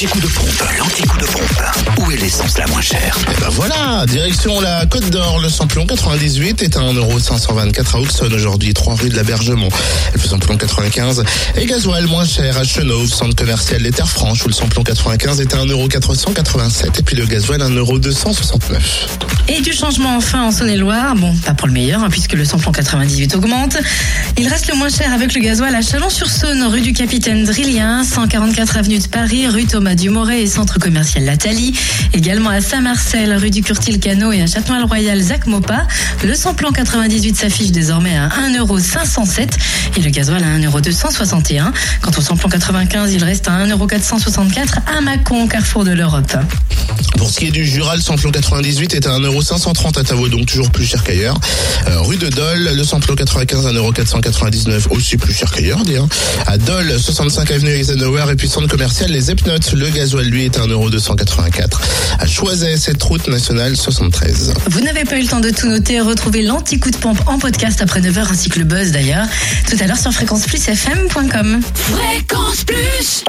L'anti-coup de pompe, l'anti-coup de pompe. Où est l'essence la moins chère Et ben voilà, direction la Côte d'Or, le samplon 98 est à 1,524€ à Auxonne aujourd'hui, 3 rue de l'Abergement. Le samplon 95 et gasoil moins cher à Chenauve, centre commercial des Terres Franches où le samplon 95 est à 1,487€ et puis le gasoil 1,269€. Et du changement enfin en Saône-et-Loire, bon, pas pour le meilleur, hein, puisque le samplon 98 augmente. Il reste le moins cher avec le gasoil à Chalon-sur-Saône, rue du Capitaine Drillien, 144 avenue de Paris, rue Thomas Dumoret et centre commercial Lathalie. Également à Saint-Marcel, rue du Curtil-Cano et à Châtenois-le-Royal, Zac Mopa. Le samplon 98 s'affiche désormais à 1,507€ et le gasoil à 1,261€. Quant au samplon 95, il reste à 1,464€ à Mâcon, carrefour de l'Europe. Pour ce qui est du Jura, le samplon 98 est à 1,530€ à Tavaux, donc toujours plus cher qu'ailleurs. Euh, rue de Dole, le samplon 95 à 1,499€, aussi plus cher qu'ailleurs, dis, hein. À Dole, 65 avenue Eisenhower et puis centre commercial Les Epnotes, le gasoil lui est à 1,284€. À Choiset, cette route nationale 73. Vous n'avez pas eu le temps de tout noter, retrouvez l'anti-coup de pompe en podcast après 9h ainsi que le buzz d'ailleurs, tout à l'heure sur fréquenceplusfm.com. Fréquence Plus